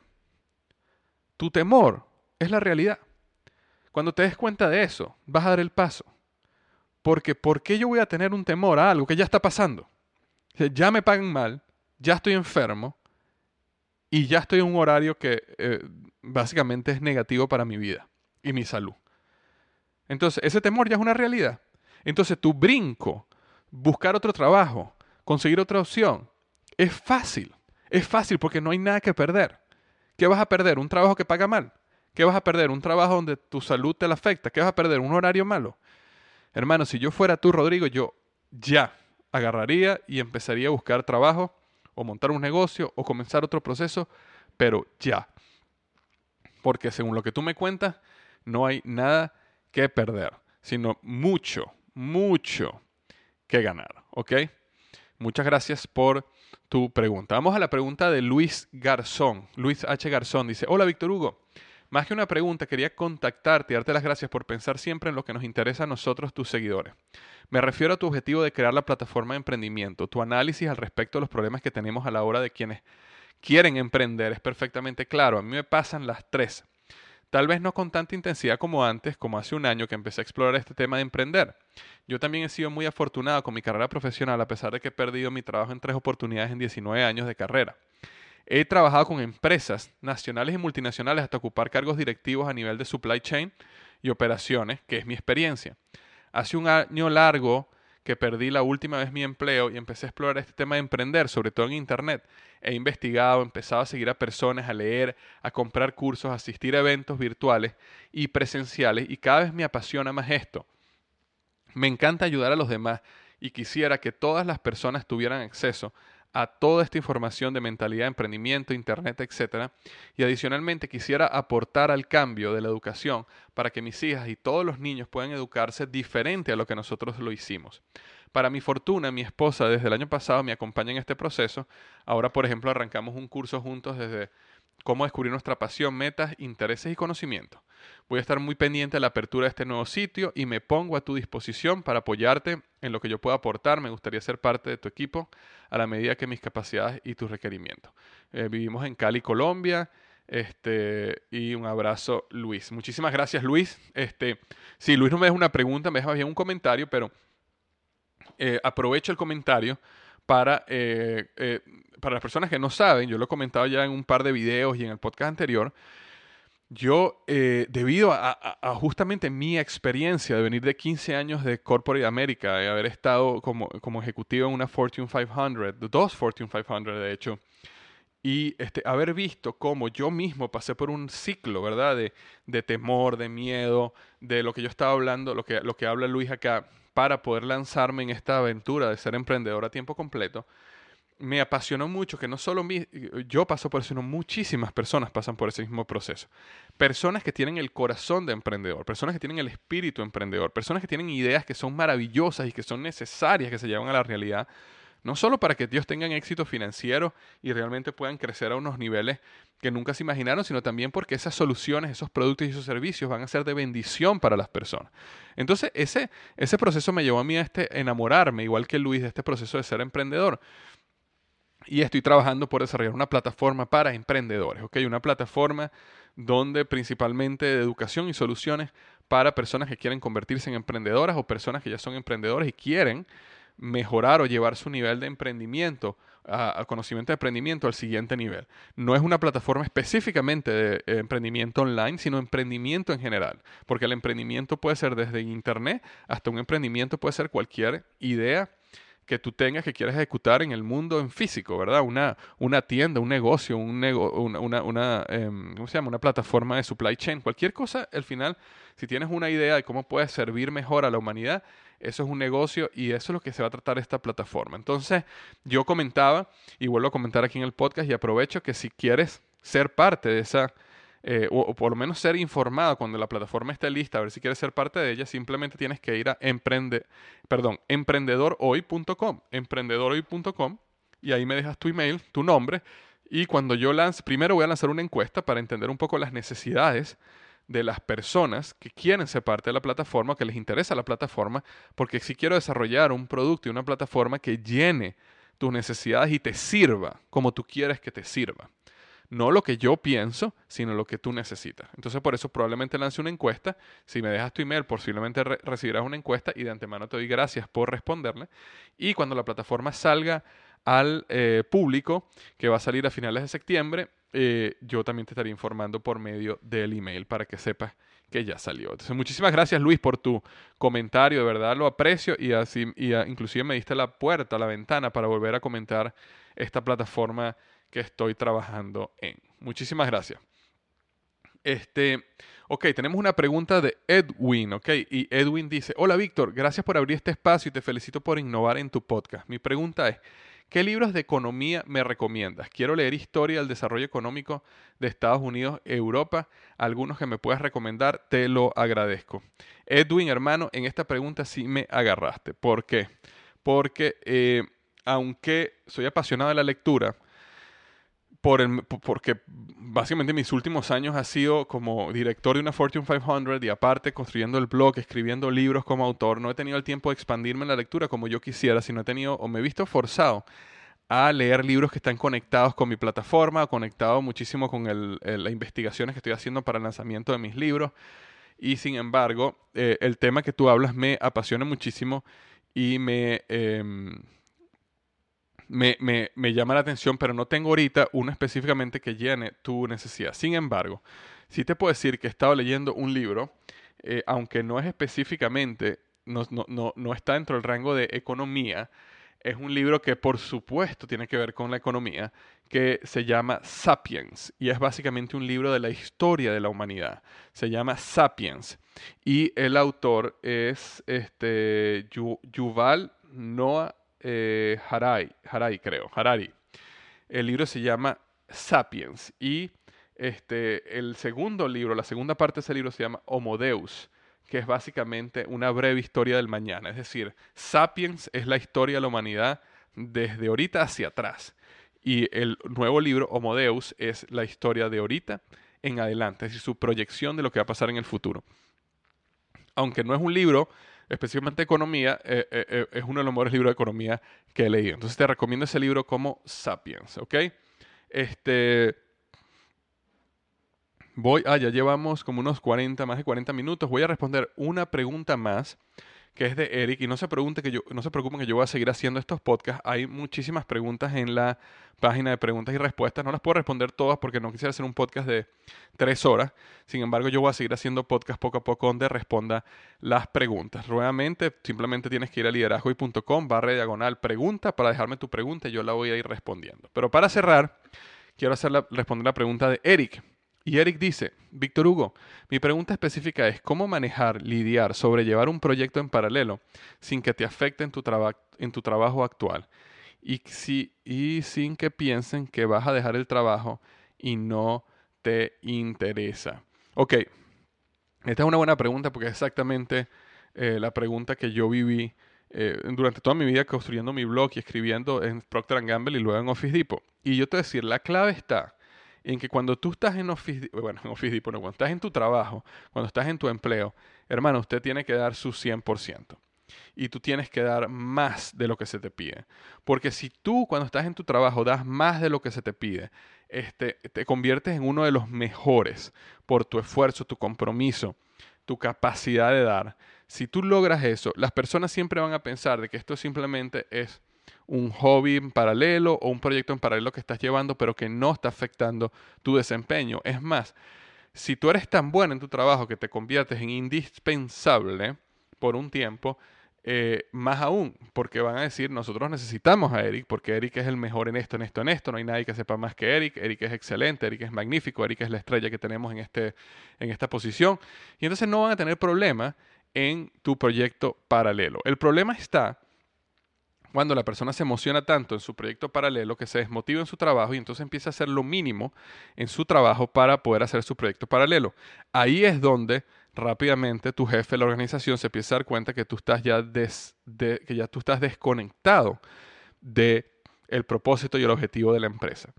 Tu temor es la realidad. Cuando te des cuenta de eso, vas a dar el paso. Porque ¿por qué yo voy a tener un temor a algo que ya está pasando? ya me pagan mal, ya estoy enfermo y ya estoy en un horario que eh, básicamente es negativo para mi vida y mi salud. Entonces, ese temor ya es una realidad. Entonces, tu brinco, buscar otro trabajo, conseguir otra opción, es fácil. Es fácil porque no hay nada que perder. ¿Qué vas a perder? ¿Un trabajo que paga mal? ¿Qué vas a perder? ¿Un trabajo donde tu salud te la afecta? ¿Qué vas a perder? ¿Un horario malo? Hermano, si yo fuera tú, Rodrigo, yo ya agarraría y empezaría a buscar trabajo o montar un negocio o comenzar otro proceso, pero ya. Porque según lo que tú me cuentas, no hay nada que perder, sino mucho, mucho que ganar. ¿Ok? Muchas gracias por tu pregunta. Vamos a la pregunta de Luis Garzón. Luis H. Garzón dice, hola Víctor Hugo. Más que una pregunta, quería contactarte y darte las gracias por pensar siempre en lo que nos interesa a nosotros, tus seguidores. Me refiero a tu objetivo de crear la plataforma de emprendimiento. Tu análisis al respecto de los problemas que tenemos a la hora de quienes quieren emprender es perfectamente claro. A mí me pasan las tres. Tal vez no con tanta intensidad como antes, como hace un año que empecé a explorar este tema de emprender. Yo también he sido muy afortunado con mi carrera profesional a pesar de que he perdido mi trabajo en tres oportunidades en 19 años de carrera. He trabajado con empresas nacionales y multinacionales hasta ocupar cargos directivos a nivel de supply chain y operaciones, que es mi experiencia. Hace un año largo que perdí la última vez mi empleo y empecé a explorar este tema de emprender, sobre todo en Internet. He investigado, empezado a seguir a personas, a leer, a comprar cursos, a asistir a eventos virtuales y presenciales y cada vez me apasiona más esto. Me encanta ayudar a los demás y quisiera que todas las personas tuvieran acceso a toda esta información de mentalidad, emprendimiento, internet, etc. Y adicionalmente quisiera aportar al cambio de la educación para que mis hijas y todos los niños puedan educarse diferente a lo que nosotros lo hicimos. Para mi fortuna, mi esposa desde el año pasado me acompaña en este proceso. Ahora, por ejemplo, arrancamos un curso juntos desde cómo descubrir nuestra pasión, metas, intereses y conocimientos. Voy a estar muy pendiente de la apertura de este nuevo sitio y me pongo a tu disposición para apoyarte en lo que yo pueda aportar. Me gustaría ser parte de tu equipo a la medida que mis capacidades y tus requerimientos. Eh, vivimos en Cali, Colombia. Este, y un abrazo, Luis. Muchísimas gracias, Luis. Este, si Luis no me deja una pregunta, me deja bien un comentario, pero eh, aprovecho el comentario para, eh, eh, para las personas que no saben, yo lo he comentado ya en un par de videos y en el podcast anterior, yo, eh, debido a, justamente mi experiencia de venir de 15 años de Corporate America, de haber estado como, como ejecutivo en una Fortune 500, dos Fortune 500 de hecho, y este, haber visto cómo yo mismo pasé por un ciclo, ¿verdad? De, de, temor, de miedo, de lo que yo estaba hablando, lo que, lo que habla Luis acá, para poder lanzarme en esta aventura de ser emprendedor a tiempo completo, me apasionó mucho que no solo mi, yo paso por eso, sino muchísimas personas pasan por ese mismo proceso. Personas que tienen el corazón de emprendedor, personas que tienen el espíritu emprendedor, personas que tienen ideas que son maravillosas y que son necesarias que se llevan a la realidad, no solo para que ellos tengan éxito financiero y realmente puedan crecer a unos niveles que nunca se imaginaron, sino también porque esas soluciones, esos productos y esos servicios van a ser de bendición para las personas. Entonces, ese, ese proceso me llevó a mí a este enamorarme, igual que Luis, de este proceso de ser emprendedor. Y estoy trabajando por desarrollar una plataforma para emprendedores, ¿ok? Una plataforma donde principalmente de educación y soluciones para personas que quieren convertirse en emprendedoras o personas que ya son emprendedores y quieren mejorar o llevar su nivel de emprendimiento, a, conocimiento de emprendimiento al siguiente nivel. No es una plataforma específicamente de eh, emprendimiento online, sino emprendimiento en general, porque el emprendimiento puede ser desde Internet hasta un emprendimiento puede ser cualquier idea que tú tengas que quieras ejecutar en el mundo en físico, ¿verdad? Una, una tienda, un negocio, un una, una, em, ¿cómo se llama? una plataforma de supply chain, cualquier cosa, al final, si tienes una idea de cómo puede servir mejor a la humanidad, eso es un negocio y eso es lo que se va a tratar esta plataforma. Entonces, yo comentaba y vuelvo a comentar aquí en el podcast y aprovecho que si quieres ser parte de esa, eh, o, por lo menos ser informado cuando la plataforma esté lista, a ver si quieres ser parte de ella, simplemente tienes que ir a emprende, perdón, emprendedorhoy.com, emprendedorhoy.com y ahí me dejas tu email, tu nombre y cuando yo lance, primero voy a lanzar una encuesta para entender un poco las necesidades de las personas que quieren ser parte de la plataforma, que les interesa la plataforma, porque si quiero desarrollar un producto y una plataforma que llene tus necesidades y te sirva como tú quieres que te sirva. No lo que yo pienso, sino lo que tú necesitas. Entonces, por eso probablemente lance una encuesta. Si me dejas tu email, posiblemente recibirás una encuesta y de antemano te doy gracias por responderle. Y cuando la plataforma salga al eh, público, que va a salir a finales de septiembre, eh, yo también te estaría informando por medio del email para que sepas que ya salió. Entonces, muchísimas gracias Luis por tu comentario, de verdad lo aprecio y así y inclusive me diste la puerta, la ventana para volver a comentar esta plataforma que estoy trabajando en. Muchísimas gracias. Este, ok, tenemos una pregunta de Edwin, ok, y Edwin dice, hola Víctor, gracias por abrir este espacio y te felicito por innovar en tu podcast. Mi pregunta es, ¿Qué libros de economía me recomiendas? Quiero leer historia del desarrollo económico de Estados Unidos, Europa. Algunos que me puedas recomendar, te lo agradezco. Edwin, hermano, en esta pregunta sí me agarraste. ¿Por qué? Porque eh, aunque soy apasionado de la lectura, por porque básicamente mis últimos años ha sido como director de una Fortune 500 y aparte construyendo el blog, escribiendo libros como autor, no he tenido el tiempo de expandirme en la lectura como yo quisiera, sino he tenido o me he visto forzado a leer libros que están conectados con mi plataforma, conectado muchísimo con las investigaciones que estoy haciendo para el lanzamiento de mis libros. Y sin embargo, eh, el tema que tú hablas me apasiona muchísimo y me... Em, me, me, me, llama la atención, pero no tengo ahorita uno específicamente que llene tu necesidad. Sin embargo, sí te puedo decir que he estado leyendo un libro, eh, aunque no es específicamente, no, no, no, está dentro del rango de economía, es un libro que por supuesto tiene que ver con la economía, que se llama Sapiens, y es básicamente un libro de la historia de la humanidad. Se llama Sapiens, y el autor es este, Yuval Noah eh, Harai, creo, Harari. El libro se llama Sapiens y este, el segundo libro, la segunda parte de ese libro se llama Homo Deus, que es básicamente una breve historia del mañana. Es decir, Sapiens es la historia de la humanidad desde ahorita hacia atrás. Y el nuevo libro, Homo Deus, es la historia de ahorita en adelante, es decir, su proyección de lo que va a pasar en el futuro. Aunque no es un libro específicamente economía, eh, eh, eh, es uno de los mejores libros de economía que he leído. Entonces te recomiendo ese libro como Sapiens, ¿ok? Este... Voy, ah, ya llevamos como unos 40, más de 40 minutos. Voy a responder una pregunta más que es de Eric. Y no se, pregunte que yo, no se preocupen que yo voy a seguir haciendo estos podcasts. Hay muchísimas preguntas en la página de preguntas y respuestas. No las puedo responder todas porque no quisiera hacer un podcast de tres horas. Sin embargo, yo voy a seguir haciendo podcast poco a poco donde responda las preguntas. Nuevamente, simplemente tienes que ir a liderazgoy.com barra diagonal pregunta para dejarme tu pregunta y yo la voy a ir respondiendo. Pero para cerrar, quiero hacer responder la pregunta de Eric. Y Eric dice, Víctor Hugo, mi pregunta específica es cómo manejar, lidiar, sobrellevar un proyecto en paralelo sin que te afecte en tu, trabajo actual y sin que piensen que vas a dejar el trabajo y no te interesa. Ok, esta es una buena pregunta porque es exactamente eh, la pregunta que yo viví eh, durante toda mi vida construyendo mi blog y escribiendo en Procter Gamble y luego en Office Depot. Y yo te voy a decir, la clave está en que cuando tú estás en Office, bueno, en no, cuando estás en tu trabajo, cuando estás en tu empleo, hermano, usted tiene que dar su 100%. Y tú tienes que dar más de lo que se te pide. Porque si tú cuando estás en tu trabajo das más de lo que se te pide, este, te conviertes en uno de los mejores por tu esfuerzo, tu compromiso, tu capacidad de dar. Si tú logras eso, las personas siempre van a pensar de que esto simplemente es un hobby en paralelo o un proyecto en paralelo que estás llevando, pero que no está afectando tu desempeño. Es más, si tú eres tan bueno en tu trabajo que te conviertes en indispensable por un tiempo, eh, más aún, porque van a decir, nosotros necesitamos a Eric, porque Eric es el mejor en esto, en esto, en esto, no hay nadie que sepa más que Eric, Eric es excelente, Eric es magnífico, Eric es la estrella que tenemos en, este, en esta posición, y entonces no van a tener problema en tu proyecto paralelo. El problema está cuando la persona se emociona tanto en su proyecto paralelo que se desmotiva en su trabajo y entonces empieza a hacer lo mínimo en su trabajo para poder hacer su proyecto paralelo. Ahí es donde rápidamente tu jefe, la organización, se empieza a dar cuenta que tú estás ya, que ya tú estás desconectado de el propósito y el objetivo de la empresa.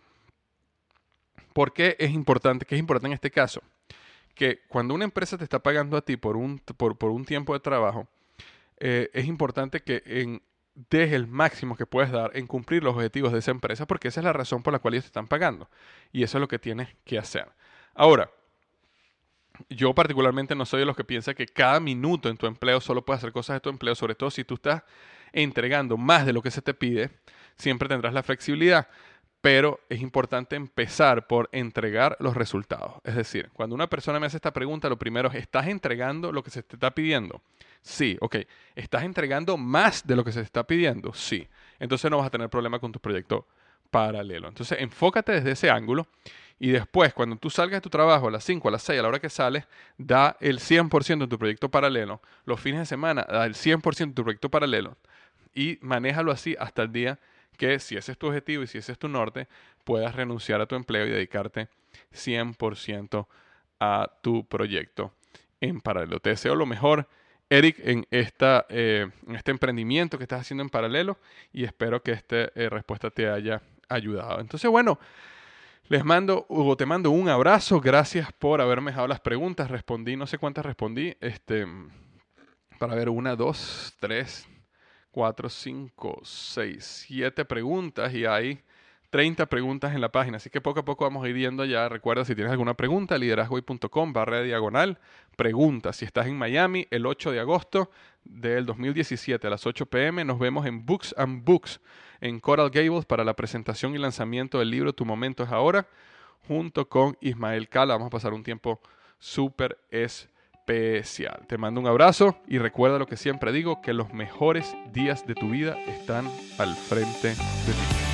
¿Por qué es importante? ¿Qué es importante en este caso? Que cuando una empresa te está pagando a ti por un, por, un tiempo de trabajo, eh, es importante que en des el máximo que puedes dar en cumplir los objetivos de esa empresa, porque esa es la razón por la cual ellos te están pagando. Y eso es lo que tienes que hacer. Ahora, yo particularmente no soy de los que piensa que cada minuto en tu empleo solo puedes hacer cosas de tu empleo, sobre todo si tú estás entregando más de lo que se te pide, siempre tendrás la flexibilidad. Pero es importante empezar por entregar los resultados. Es decir, cuando una persona me hace esta pregunta, lo primero es, ¿estás entregando lo que se te está pidiendo? Sí, ok. ¿Estás entregando más de lo que se está pidiendo? Sí. Entonces no vas a tener problema con tu proyecto paralelo. Entonces enfócate desde ese ángulo y después, cuando tú salgas de tu trabajo a las 5, a las 6, a la hora que sales, da el 100% en tu proyecto paralelo. Los fines de semana, da el 100% en tu proyecto paralelo y manéjalo así hasta el día que, si ese es tu objetivo y si ese es tu norte, puedas renunciar a tu empleo y dedicarte 100% a tu proyecto en paralelo. Te deseo lo mejor. Eric, eh, en este emprendimiento que estás haciendo en paralelo y espero que esta eh, respuesta te haya ayudado. Entonces, bueno, les mando, Hugo, te mando un abrazo. Gracias por haberme dejado las preguntas. Respondí, no sé cuántas respondí. Este, para ver, una, dos, tres, cuatro, cinco, seis, siete preguntas y hay 30 preguntas en la página. Así que poco a poco vamos a ir viendo ya. Recuerda, si tienes alguna pregunta, liderazgoy.com, barra diagonal, pregunta. Si estás en Miami, el 8 de agosto del 2017 a las 8 pm, nos vemos en Books and Books en Coral Gables para la presentación y lanzamiento del libro Tu Momento es Ahora, junto con Ismael Cala. Vamos a pasar un tiempo súper especial. Te mando un abrazo y recuerda lo que siempre digo, que los mejores días de tu vida están al frente de ti.